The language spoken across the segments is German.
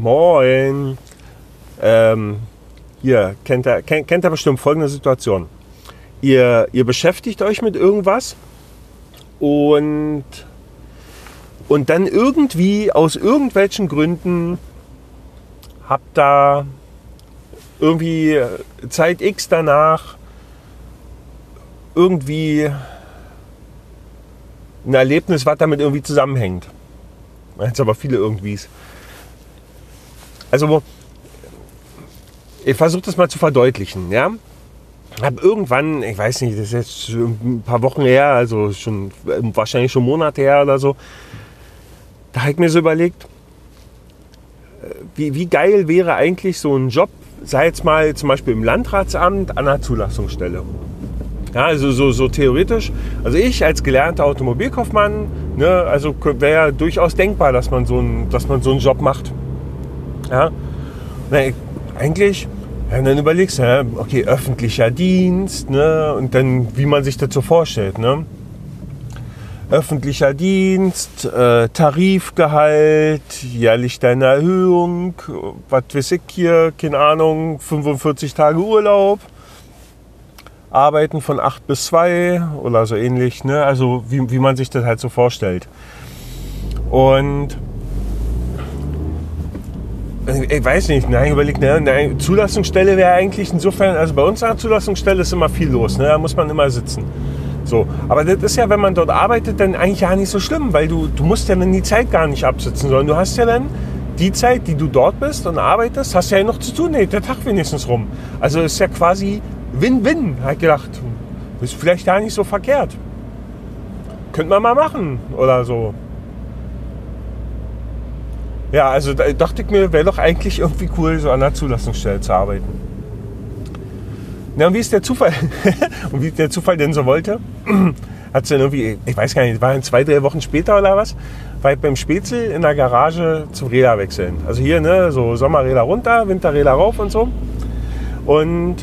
Moin. Ähm, hier, kennt ihr, kennt, kennt bestimmt folgende Situation. Ihr, ihr beschäftigt euch mit irgendwas und, und dann irgendwie aus irgendwelchen Gründen habt da irgendwie Zeit X danach irgendwie ein Erlebnis, was damit irgendwie zusammenhängt. Jetzt aber viele irgendwies. Also, ich versuche das mal zu verdeutlichen. Ja? Hab irgendwann, ich weiß nicht, das ist jetzt ein paar Wochen her, also schon wahrscheinlich schon Monate her oder so, da habe ich mir so überlegt, wie, wie geil wäre eigentlich so ein Job, sei jetzt mal zum Beispiel im Landratsamt an einer Zulassungsstelle. Ja, also so, so theoretisch. Also ich als gelernter Automobilkaufmann, ne, also wäre ja durchaus denkbar, dass man so, ein, dass man so einen Job macht. Ja, Na, eigentlich, ja, dann überlegst du, okay, öffentlicher Dienst, ne, und dann, wie man sich dazu vorstellt, ne. Öffentlicher Dienst, äh, Tarifgehalt, jährlich deine Erhöhung, was weiß ich hier, keine Ahnung, 45 Tage Urlaub Arbeiten von 8 bis 2 oder so ähnlich. Ne? Also wie, wie man sich das halt so vorstellt. Und ich weiß nicht, nein, überlegt, ne, eine Zulassungsstelle wäre eigentlich insofern, also bei uns an der Zulassungsstelle ist immer viel los, ne, da muss man immer sitzen. So, aber das ist ja, wenn man dort arbeitet, dann eigentlich ja nicht so schlimm, weil du, du musst ja dann die Zeit gar nicht absitzen, sondern du hast ja dann die Zeit, die du dort bist und arbeitest, hast ja noch zu tun, nee, der Tag wenigstens rum. Also ist ja quasi Win-Win, hat gedacht. Ist vielleicht gar nicht so verkehrt. Könnte man mal machen oder so. Ja, also da dachte ich mir, wäre doch eigentlich irgendwie cool, so an der Zulassungsstelle zu arbeiten. Na, und wie ist der Zufall? und wie der Zufall denn so wollte, hat es dann irgendwie, ich weiß gar nicht, waren zwei, drei Wochen später oder was, war ich beim Spätzl in der Garage zum Räder wechseln. Also hier, ne, so Sommerräder runter, Winterräder rauf und so. Und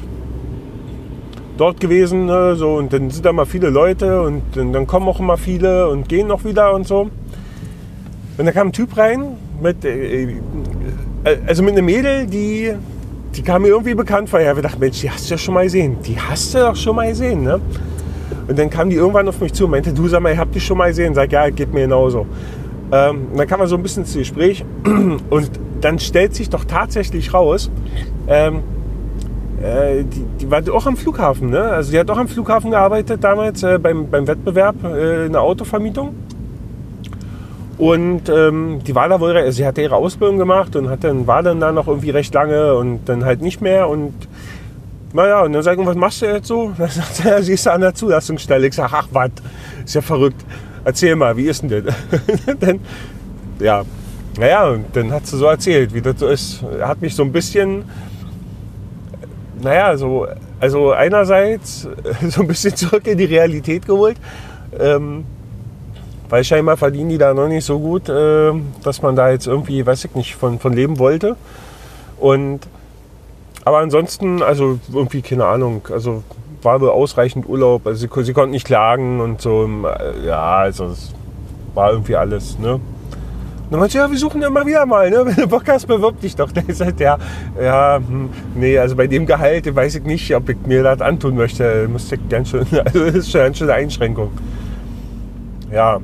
dort gewesen. Ne, so, und dann sind da mal viele Leute und dann kommen auch immer viele und gehen noch wieder und so. Und da kam ein Typ rein mit, äh, äh also mit einer Mädel, die, die kam mir irgendwie bekannt vor. Ich gedacht, Mensch, die hast du ja schon mal gesehen. Die hast du doch schon mal gesehen. Ne? Und dann kam die irgendwann auf mich zu und meinte, du sag mal, ich hab dich schon mal gesehen. Sag, ja, geht mir genauso. Ähm, dann kam man so ein bisschen ins Gespräch und dann stellt sich doch tatsächlich raus, ähm, äh, die, die, war auch am Flughafen, ne? Also die hat auch am Flughafen gearbeitet damals äh, beim, beim Wettbewerb äh, in der Autovermietung. Und ähm, die war da wohl, sie hatte ihre Ausbildung gemacht und hat dann, war dann da noch irgendwie recht lange und dann halt nicht mehr. Und naja, und dann sag ich, was machst du jetzt so? Dann sagt sie, sie ist an der Zulassungsstelle. Ich sag, ach was, ist ja verrückt. Erzähl mal, wie ist denn das? dann, ja, naja, und dann hat sie so erzählt, wie das so ist. Hat mich so ein bisschen naja, so, also einerseits so ein bisschen zurück in die Realität geholt. Ähm, weil scheinbar verdienen die da noch nicht so gut, äh, dass man da jetzt irgendwie, weiß ich nicht, von, von leben wollte. Und aber ansonsten, also irgendwie, keine Ahnung, also war wohl ausreichend Urlaub, also sie, sie konnten nicht klagen und so. Ja, also es war irgendwie alles, ne? dann meinte ja, wir suchen immer wieder mal, ne? wenn du Bock hast, bewirb dich doch. Der ist halt, ja, ja, hm, nee, also bei dem Gehalt weiß ich nicht, ob ich mir das antun möchte. Müsste ich ganz also das ist schon eine Einschränkung. Ja,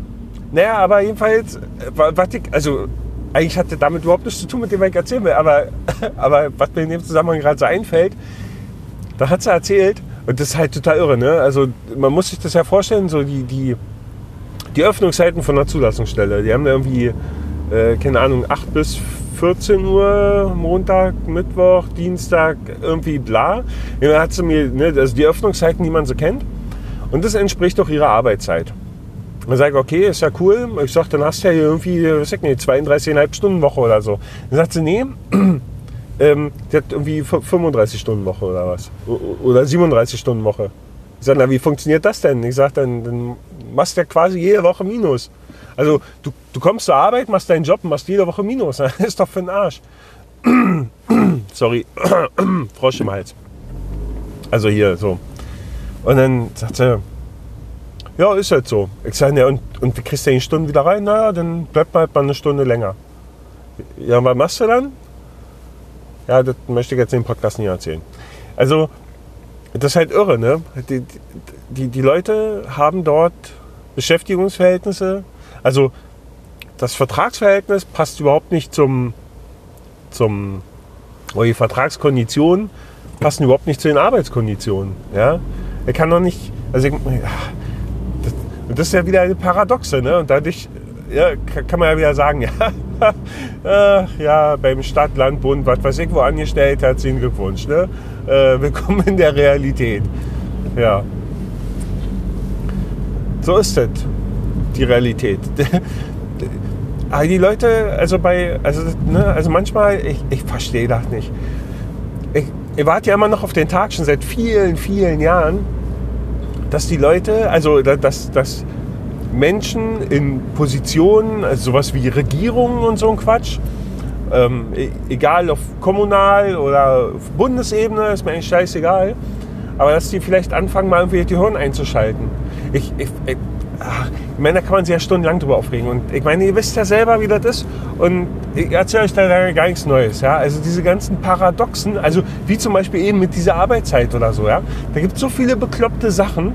naja, aber jedenfalls, was ich, also eigentlich hatte damit überhaupt nichts zu tun mit dem, was ich erzählen will, aber, aber was mir in dem Zusammenhang gerade so einfällt, da hat sie erzählt, und das ist halt total irre, ne? Also man muss sich das ja vorstellen, so die, die, die Öffnungszeiten von der Zulassungsstelle, die haben da irgendwie äh, keine Ahnung, 8 bis 14 Uhr, Montag, Mittwoch, Dienstag, irgendwie bla. Dann hat sie mir, ne, also die Öffnungszeiten, die man so kennt. Und das entspricht doch ihrer Arbeitszeit. Dann sage ich, okay, ist ja cool. Ich sage, dann hast du ja irgendwie, was sag nicht, 32,5 Stunden Woche oder so. Dann sagt sie, nee, ähm, die hat irgendwie 35 Stunden Woche oder was. Oder 37 Stunden Woche. Ich sage, na, wie funktioniert das denn? Ich sage, dann, dann machst du ja quasi jede Woche Minus. Also du, du kommst zur Arbeit, machst deinen Job und machst jede Woche Minus. Das ist doch für den Arsch. Sorry, Frosch im Hals. Also hier so. Und dann sagt sie, ja, ist halt so. Ich sage, ja, und, und wie kriegst du die Stunden wieder rein? Naja, dann bleibt man halt mal eine Stunde länger. Ja, was machst du dann? Ja, das möchte ich jetzt dem Podcast nicht erzählen. Also, das ist halt irre, ne? Die, die, die Leute haben dort Beschäftigungsverhältnisse. Also, das Vertragsverhältnis passt überhaupt nicht zum, zum oder die Vertragskonditionen passen überhaupt nicht zu den Arbeitskonditionen. Ja? Er kann doch nicht, also ich, das, das ist ja wieder eine Paradoxe, ne? Und dadurch ja, kann man ja wieder sagen, ja, ja beim Stadt, Land, Bund, was weiß ich, wo angestellt, herzlichen Glückwunsch. Ne? Äh, willkommen in der Realität. Ja. So ist es, die Realität. Aber die Leute, also bei, also, ne, also manchmal, ich, ich verstehe das nicht. Ich, ich warte ja immer noch auf den Tag, schon seit vielen, vielen Jahren, dass die Leute, also dass, dass Menschen in Positionen, also sowas wie Regierungen und so ein Quatsch, ähm, e, egal auf kommunal oder auf Bundesebene, ist mir eigentlich scheißegal, aber dass die vielleicht anfangen, mal irgendwie die Hirn einzuschalten. Ich, ich, ach, ich meine, da kann man sich ja stundenlang drüber aufregen. Und ich meine, ihr wisst ja selber, wie das ist. Und ich erzähle euch da gar nichts Neues. Ja? Also diese ganzen Paradoxen, also wie zum Beispiel eben mit dieser Arbeitszeit oder so. Ja? Da gibt es so viele bekloppte Sachen.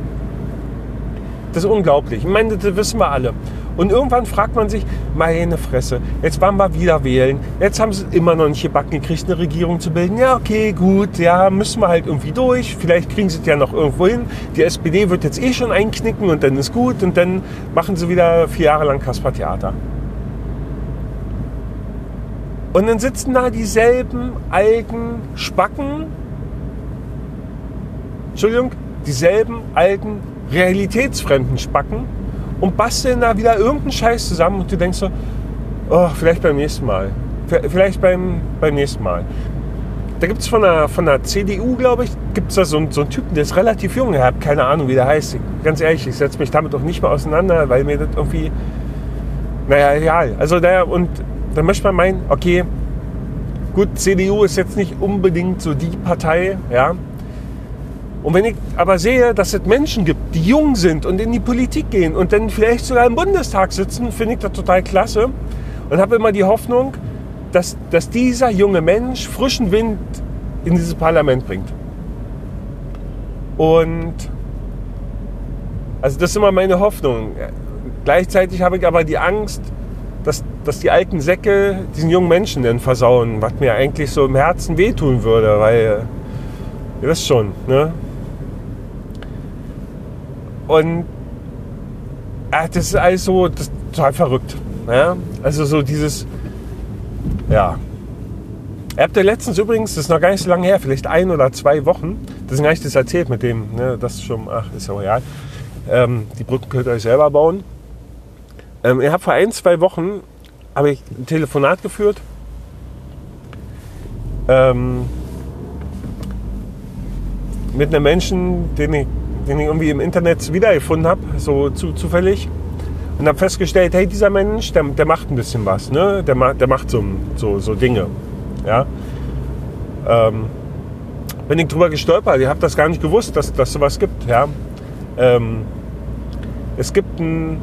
Das ist unglaublich. Ich meine, das wissen wir alle. Und irgendwann fragt man sich, meine Fresse, jetzt waren wir wieder wählen, jetzt haben sie immer noch nicht gebacken gekriegt, eine Regierung zu bilden. Ja, okay, gut, ja, müssen wir halt irgendwie durch. Vielleicht kriegen sie es ja noch irgendwo hin. Die SPD wird jetzt eh schon einknicken und dann ist gut und dann machen sie wieder vier Jahre lang Kasper-Theater. Und dann sitzen da dieselben alten Spacken, Entschuldigung, dieselben alten realitätsfremden Spacken und basteln da wieder irgendeinen Scheiß zusammen und du denkst so, oh, vielleicht beim nächsten Mal. Vielleicht beim, beim nächsten Mal. Da gibt es von der, von der CDU, glaube ich, gibt es da so, einen, so einen Typen, der ist relativ jung. Ich habe keine Ahnung, wie der heißt. Ganz ehrlich, ich setze mich damit auch nicht mehr auseinander, weil mir das irgendwie, naja, egal. Also da, und da möchte man meinen, okay, gut, CDU ist jetzt nicht unbedingt so die Partei, ja, und wenn ich aber sehe, dass es Menschen gibt, die jung sind und in die Politik gehen und dann vielleicht sogar im Bundestag sitzen, finde ich das total klasse. Und habe immer die Hoffnung, dass, dass dieser junge Mensch frischen Wind in dieses Parlament bringt. Und also das ist immer meine Hoffnung. Gleichzeitig habe ich aber die Angst, dass, dass die alten Säcke diesen jungen Menschen dann versauen, was mir eigentlich so im Herzen wehtun würde, weil ihr wisst schon, ne? Und äh, das ist alles so das ist total verrückt. Ja? Also so dieses, ja. Ihr habt ja letztens übrigens, das ist noch gar nicht so lange her, vielleicht ein oder zwei Wochen, deswegen habe ich das erzählt mit dem, ne, das ist schon, ach, ist ja real. Ähm, die Brücken könnt ihr euch selber bauen. Ähm, ich habe vor ein, zwei Wochen habe ich ein Telefonat geführt. Ähm, mit einem Menschen, den ich den ich irgendwie im Internet wiedergefunden habe, so zu, zufällig. Und habe festgestellt, hey, dieser Mensch, der, der macht ein bisschen was, ne? der, der macht so, so, so Dinge. Ja? Ähm, bin ich drüber gestolpert, ich habe das gar nicht gewusst, dass das sowas gibt. Ja? Ähm, es gibt ein,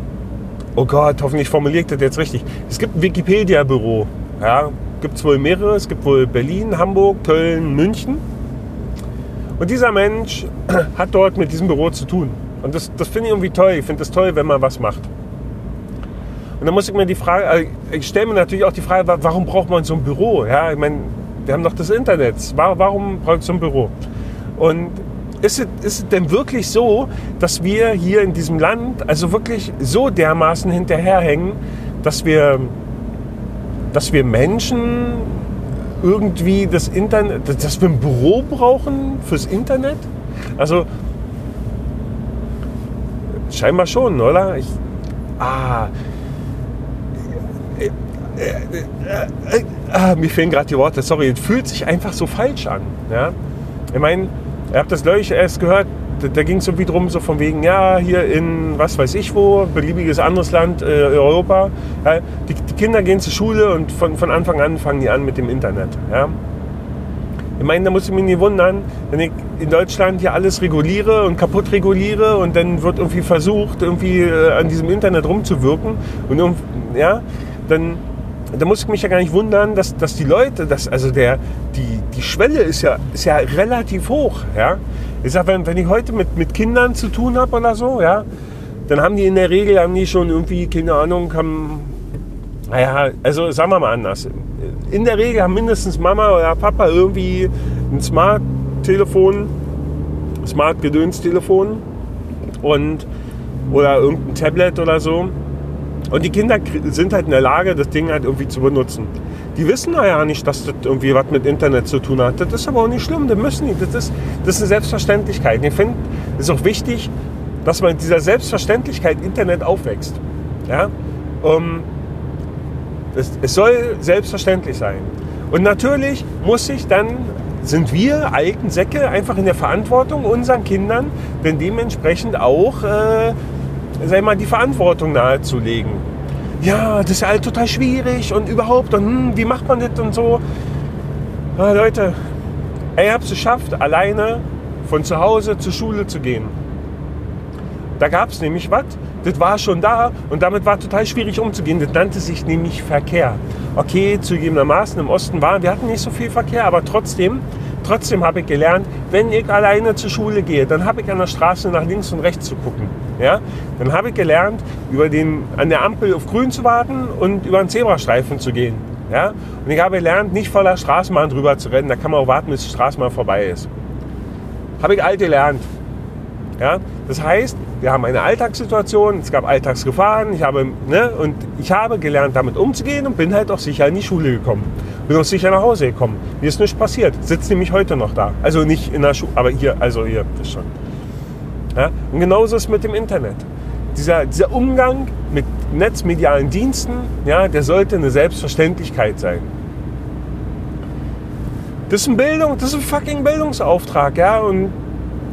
oh Gott, hoffentlich formuliert das jetzt richtig. Es gibt ein Wikipedia-Büro. Ja? Gibt es wohl mehrere, es gibt wohl Berlin, Hamburg, Köln, München. Und dieser Mensch hat dort mit diesem Büro zu tun. Und das, das finde ich irgendwie toll. Ich finde es toll, wenn man was macht. Und dann muss ich mir die Frage, also ich stelle mir natürlich auch die Frage, warum braucht man so ein Büro? Ja, ich meine, wir haben doch das Internet. Warum braucht so ein Büro? Und ist es, ist es denn wirklich so, dass wir hier in diesem Land also wirklich so dermaßen hinterherhängen, dass wir, dass wir Menschen irgendwie das Internet, dass wir ein Büro brauchen fürs Internet? Also scheinbar schon, oder? Ich, ah, äh, äh, äh, mir fehlen gerade die Worte. Sorry, es fühlt sich einfach so falsch an. Ja? Ich meine, ihr habt das gleich erst gehört, da, da ging es irgendwie drum, so von wegen, ja, hier in was weiß ich wo, beliebiges anderes Land, äh, Europa, ja, die, die, Kinder gehen zur Schule und von, von Anfang an fangen die an mit dem Internet. Ja. Ich meine, da muss ich mich nicht wundern, wenn ich in Deutschland hier alles reguliere und kaputt reguliere und dann wird irgendwie versucht, irgendwie äh, an diesem Internet rumzuwirken und ja, dann da muss ich mich ja gar nicht wundern, dass, dass die Leute, dass, also der, die, die Schwelle ist ja, ist ja relativ hoch. Ja? Ich sag, wenn, wenn ich heute mit, mit Kindern zu tun habe oder so, ja, dann haben die in der Regel haben die schon irgendwie, keine Ahnung, haben, naja, also sagen wir mal anders. In der Regel haben mindestens Mama oder Papa irgendwie ein Smart-Telefon, Smart-Gedöns-Telefon und oder irgendein Tablet oder so. Und die Kinder sind halt in der Lage, das Ding halt irgendwie zu benutzen. Die wissen ja nicht, dass das irgendwie was mit Internet zu tun hat. Das ist aber auch nicht schlimm, das müssen die. Das ist, das ist eine Selbstverständlichkeit. Ich finde, es ist auch wichtig, dass man mit dieser Selbstverständlichkeit Internet aufwächst. Ja? Um, es, es soll selbstverständlich sein. Und natürlich muss sich dann sind wir alten Säcke einfach in der Verantwortung unseren Kindern, denn dementsprechend auch äh, sag mal, die Verantwortung nahezulegen. Ja, das ist ja halt total schwierig und überhaupt und hm, wie macht man das und so. Ja, Leute, ihr habt es geschafft, alleine von zu Hause zur Schule zu gehen. Da gab es nämlich was, das war schon da und damit war total schwierig umzugehen. Das nannte sich nämlich Verkehr. Okay, zugegebenermaßen im Osten waren, wir hatten nicht so viel Verkehr, aber trotzdem Trotzdem habe ich gelernt, wenn ich alleine zur Schule gehe, dann habe ich an der Straße nach links und rechts zu gucken. Ja? Dann habe ich gelernt, über den, an der Ampel auf grün zu warten und über einen Zebrastreifen zu gehen. Ja? Und ich habe gelernt, nicht voller Straßenbahn drüber zu rennen. Da kann man auch warten, bis die Straßenbahn vorbei ist. Habe ich alt gelernt. Ja? Das heißt, wir haben eine Alltagssituation, es gab Alltagsgefahren, ich habe, ne, und ich habe gelernt, damit umzugehen und bin halt auch sicher in die Schule gekommen. Bin auch sicher nach Hause gekommen. Mir ist nichts passiert. Sitzt nämlich heute noch da. Also nicht in der Schule, aber hier, also hier, das schon. Ja? Und genauso ist es mit dem Internet. Dieser, dieser Umgang mit netzmedialen Diensten, ja, der sollte eine Selbstverständlichkeit sein. Das ist ein Bildung, das ist ein fucking Bildungsauftrag, ja, und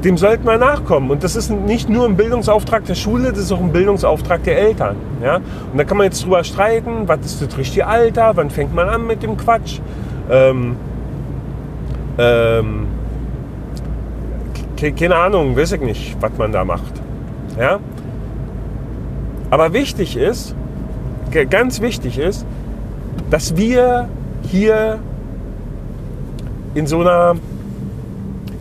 dem sollten wir nachkommen. Und das ist nicht nur ein Bildungsauftrag der Schule, das ist auch ein Bildungsauftrag der Eltern. Ja? Und da kann man jetzt drüber streiten, was ist das richtige Alter, wann fängt man an mit dem Quatsch. Ähm, ähm, keine Ahnung, weiß ich nicht, was man da macht. Ja? Aber wichtig ist, ganz wichtig ist, dass wir hier in so einer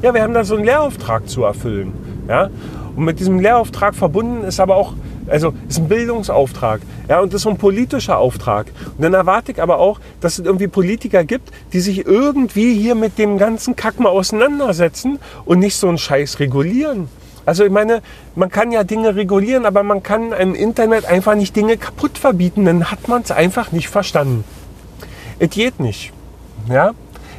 ja, wir haben da so einen Lehrauftrag zu erfüllen. Ja? Und mit diesem Lehrauftrag verbunden ist aber auch, also ist ein Bildungsauftrag. Ja, und das ist so ein politischer Auftrag. Und dann erwarte ich aber auch, dass es irgendwie Politiker gibt, die sich irgendwie hier mit dem ganzen Kack mal auseinandersetzen und nicht so einen Scheiß regulieren. Also ich meine, man kann ja Dinge regulieren, aber man kann im Internet einfach nicht Dinge kaputt verbieten, dann hat man es einfach nicht verstanden. Es geht nicht. Ja?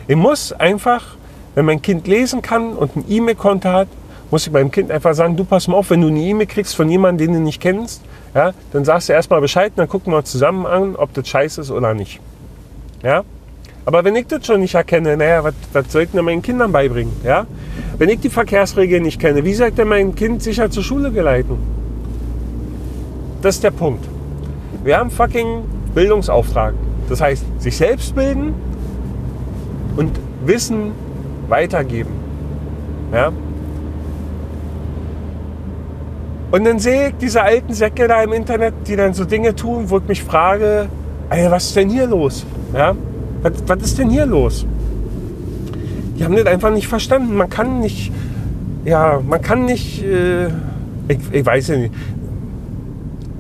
Ich muss einfach wenn mein Kind lesen kann und ein E-Mail-Konto hat, muss ich meinem Kind einfach sagen, du pass mal auf, wenn du eine E-Mail kriegst von jemandem, den du nicht kennst, ja, dann sagst du erstmal Bescheid, dann gucken wir zusammen an, ob das scheiße ist oder nicht. Ja? Aber wenn ich das schon nicht erkenne, naja, was, was soll ich denn meinen Kindern beibringen? Ja? Wenn ich die Verkehrsregeln nicht kenne, wie soll ich denn mein Kind sicher zur Schule geleiten? Das ist der Punkt. Wir haben fucking Bildungsauftrag. Das heißt, sich selbst bilden und Wissen weitergeben. Ja? Und dann sehe ich diese alten Säcke da im Internet, die dann so Dinge tun, wo ich mich frage, ey, was ist denn hier los? Ja? Was, was ist denn hier los? Die haben das einfach nicht verstanden. Man kann nicht, ja, man kann nicht, äh, ich, ich weiß ja nicht,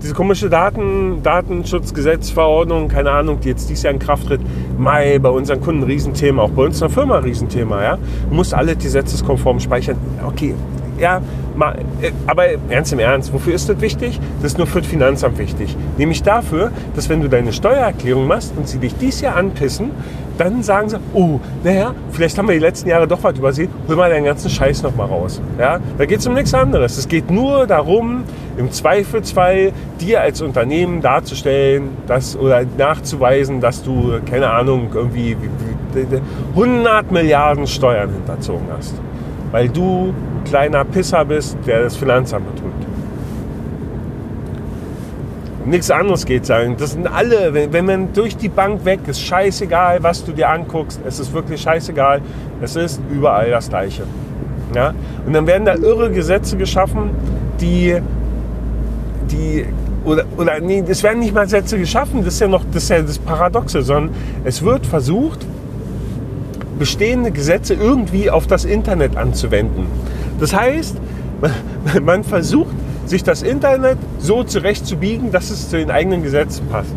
diese komische Daten, Datenschutzgesetzverordnung, keine Ahnung, die jetzt dieses Jahr in Kraft tritt, Mai, bei unseren Kunden ein Riesenthema, auch bei uns in der Firma ein Riesenthema. Ja? Du alle gesetzeskonform speichern. Okay, ja, mal, äh, aber ernst im Ernst, wofür ist das wichtig? Das ist nur für das Finanzamt wichtig. Nämlich dafür, dass wenn du deine Steuererklärung machst und sie dich dieses Jahr anpissen, dann sagen sie, oh, naja, vielleicht haben wir die letzten Jahre doch was übersehen, hol mal deinen ganzen Scheiß nochmal raus. Ja? Da geht es um nichts anderes. Es geht nur darum, im Zweifelsfall dir als Unternehmen darzustellen dass, oder nachzuweisen, dass du, keine Ahnung, irgendwie 100 Milliarden Steuern hinterzogen hast. Weil du kleiner Pisser bist, der das Finanzamt betrügt. Nichts anderes geht sagen. Das sind alle, wenn, wenn man durch die Bank weg ist, scheißegal, was du dir anguckst. Es ist wirklich scheißegal. Es ist überall das Gleiche. Ja? Und dann werden da irre Gesetze geschaffen, die, die oder, oder nee, es werden nicht mal Sätze geschaffen, das ist ja noch das, ist ja das Paradoxe, sondern es wird versucht, bestehende Gesetze irgendwie auf das Internet anzuwenden. Das heißt, man versucht, sich das Internet so zurechtzubiegen, dass es zu den eigenen Gesetzen passt.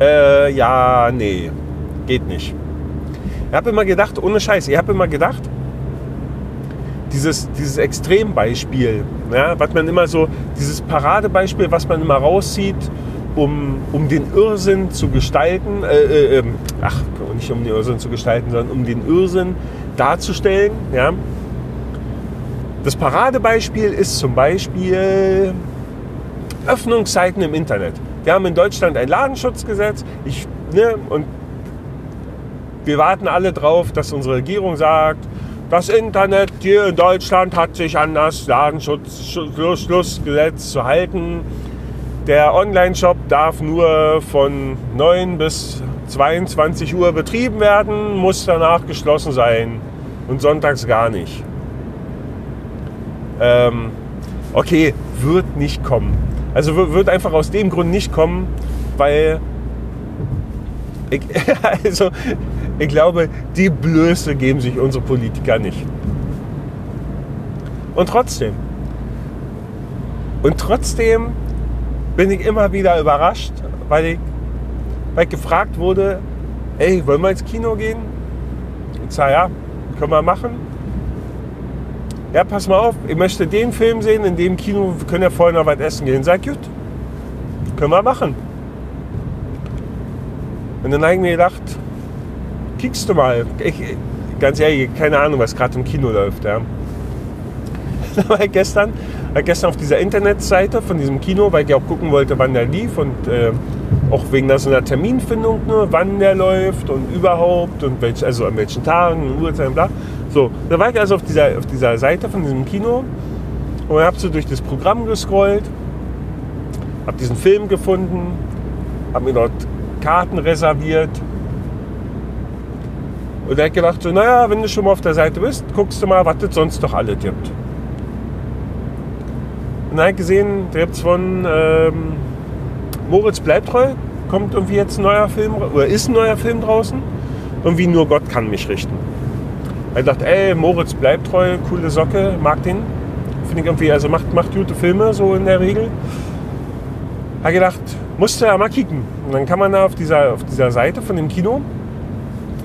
Äh, ja, nee, geht nicht. Ich habe immer gedacht, ohne Scheiß, ich habe immer gedacht, dieses, dieses Extrembeispiel, ja, was man immer so, dieses Paradebeispiel, was man immer rauszieht, um, um den Irrsinn zu gestalten, äh, äh, ähm, ach, nicht um den Irrsinn zu gestalten, sondern um den Irrsinn darzustellen. Ja. Das Paradebeispiel ist zum Beispiel Öffnungszeiten im Internet. Wir haben in Deutschland ein Ladenschutzgesetz ich, ne, und wir warten alle drauf, dass unsere Regierung sagt, das Internet hier in Deutschland hat sich an das Datenschutzgesetz zu halten. Der Online-Shop darf nur von 9 bis 22 Uhr betrieben werden, muss danach geschlossen sein und sonntags gar nicht. Ähm, okay, wird nicht kommen. Also wird einfach aus dem Grund nicht kommen, weil ich, also ich glaube, die Blöße geben sich unsere Politiker nicht. Und trotzdem, und trotzdem bin ich immer wieder überrascht, weil ich, weil ich gefragt wurde, ey, wollen wir ins Kino gehen? Ich sage, ja, können wir machen. Ja, pass mal auf, ich möchte den Film sehen, in dem Kino wir können ja vorher noch was essen gehen. Sag, gut, können wir machen. Und dann habe ich mir gedacht, kickst du mal. Ich, ganz ehrlich, keine Ahnung, was gerade im Kino läuft. Ja. Da war ich gestern, war gestern auf dieser Internetseite von diesem Kino, weil ich auch gucken wollte, wann der lief und äh, auch wegen so einer Terminfindung, ne, wann der läuft und überhaupt und welch, also an welchen Tagen, Uhrzeiten, bla. So, da war ich also auf dieser, auf dieser Seite von diesem Kino und habe so durch das Programm gescrollt, habe diesen Film gefunden, habe mir dort Karten reserviert und er hat gedacht, so, naja, wenn du schon mal auf der Seite bist, guckst du mal, was es sonst doch alle gibt. Und er hat gesehen, da gibt es von ähm, Moritz Bleibtreu, kommt irgendwie jetzt ein neuer Film, oder ist ein neuer Film draußen. Irgendwie nur Gott kann mich richten. Er dachte, ey, Moritz Bleibtreu, coole Socke, mag den. Finde ich irgendwie, also macht, macht gute Filme so in der Regel. Hat gedacht, musste ja mal kicken. Und dann kann man da auf dieser, auf dieser Seite von dem Kino,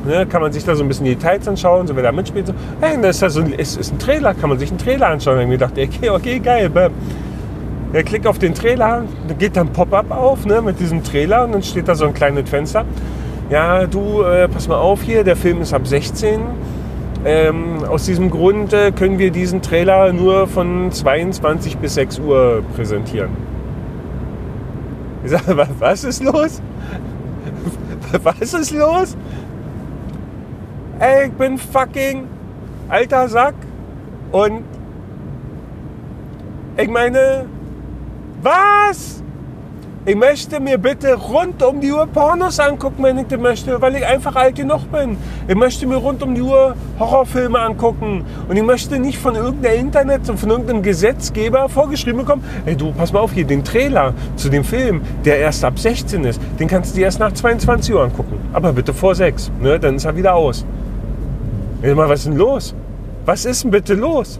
Ne, kann man sich da so ein bisschen die Details anschauen, so wer da mitspielt. So, hey, das ist, da so ein, ist, ist ein Trailer, kann man sich einen Trailer anschauen. Und ich dachte, okay, okay, geil. Er klickt auf den Trailer, geht dann Pop-up auf ne, mit diesem Trailer und dann steht da so ein kleines Fenster. Ja, du, äh, pass mal auf hier, der Film ist ab 16. Ähm, aus diesem Grund äh, können wir diesen Trailer nur von 22 bis 6 Uhr präsentieren. Ich sage, was ist los? Was ist los? ey, ich bin fucking alter Sack und ich meine, was? Ich möchte mir bitte rund um die Uhr Pornos angucken, wenn ich das möchte, weil ich einfach alt genug bin. Ich möchte mir rund um die Uhr Horrorfilme angucken. Und ich möchte nicht von irgendeinem Internet und von irgendeinem Gesetzgeber vorgeschrieben bekommen, ey du, pass mal auf hier, den Trailer zu dem Film, der erst ab 16 ist, den kannst du dir erst nach 22 Uhr angucken. Aber bitte vor 6, ne? dann ist er wieder aus. Mal, was ist denn los? Was ist denn bitte los?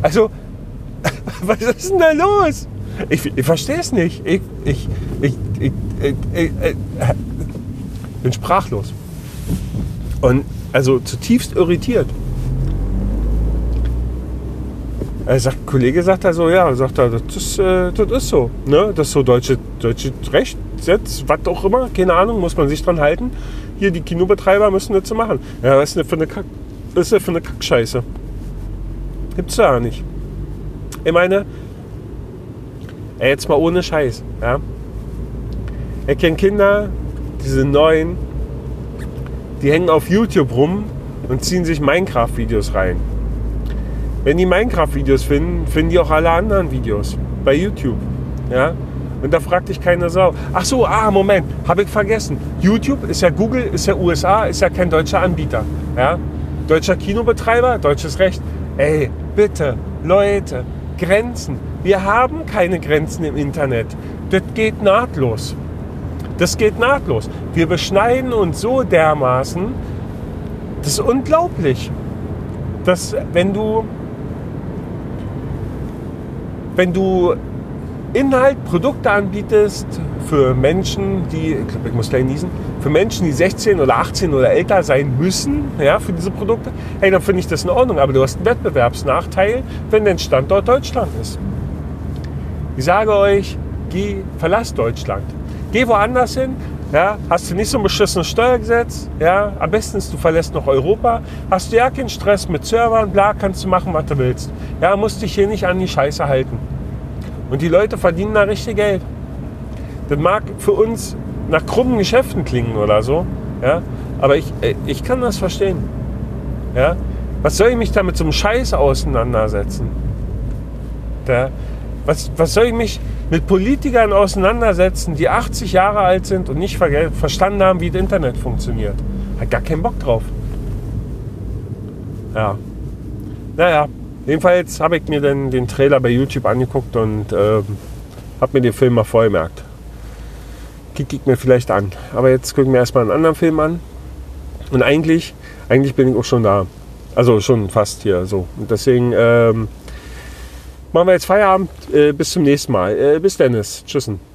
Also, was ist denn da los? Ich, ich verstehe es nicht. Ich, ich, ich, ich, ich, bin sprachlos. Und also zutiefst irritiert. Er sagt, Kollege sagt er so, ja, sagt er, das ist, äh, das ist so. Ne? Das ist so deutsche, deutsche Recht, Gesetz, was auch immer, keine Ahnung, muss man sich dran halten hier die Kinobetreiber müssen das so machen. Ja, was ist denn für eine, Kack, was ist denn für eine Kackscheiße? Gibt's da nicht. Ich meine, jetzt mal ohne Scheiß, ja. Ich kenne Kinder, diese neuen, die hängen auf YouTube rum und ziehen sich Minecraft-Videos rein. Wenn die Minecraft-Videos finden, finden die auch alle anderen Videos bei YouTube. Ja? Und da fragt dich keine Sau. Ach so, ah, Moment, habe ich vergessen. YouTube ist ja Google, ist ja USA, ist ja kein deutscher Anbieter. Ja? Deutscher Kinobetreiber, deutsches Recht. Ey, bitte, Leute, Grenzen. Wir haben keine Grenzen im Internet. Das geht nahtlos. Das geht nahtlos. Wir beschneiden uns so dermaßen, das ist unglaublich, dass wenn du, wenn du Inhalt, Produkte anbietest für Menschen, die, ich glaube, ich muss gleich niesen, für Menschen, die 16 oder 18 oder älter sein müssen, ja, für diese Produkte, hey, dann finde ich das in Ordnung. Aber du hast einen Wettbewerbsnachteil, wenn dein Standort Deutschland ist. Ich sage euch, geh, verlass Deutschland. Geh woanders hin, ja, hast du nicht so ein beschissenes Steuergesetz, ja, am besten du verlässt noch Europa, hast du ja keinen Stress mit Servern, bla, kannst du machen, was du willst. Ja, musst dich hier nicht an die Scheiße halten. Und die Leute verdienen da richtig Geld. Das mag für uns nach krummen Geschäften klingen oder so, ja, aber ich, äh, ich kann das verstehen. Ja, was soll ich mich da mit so einem Scheiß auseinandersetzen? Ja, was, was soll ich mich mit Politikern auseinandersetzen, die 80 Jahre alt sind und nicht ver verstanden haben, wie das Internet funktioniert? Hat gar keinen Bock drauf. Ja. Naja, jedenfalls habe ich mir den, den Trailer bei YouTube angeguckt und äh, habe mir den Film mal vorgemerkt. Kicke ich mir vielleicht an. Aber jetzt gucken wir erstmal einen anderen Film an. Und eigentlich, eigentlich bin ich auch schon da. Also schon fast hier so. Und deswegen ähm, machen wir jetzt Feierabend. Äh, bis zum nächsten Mal. Äh, bis Dennis. Tschüssen.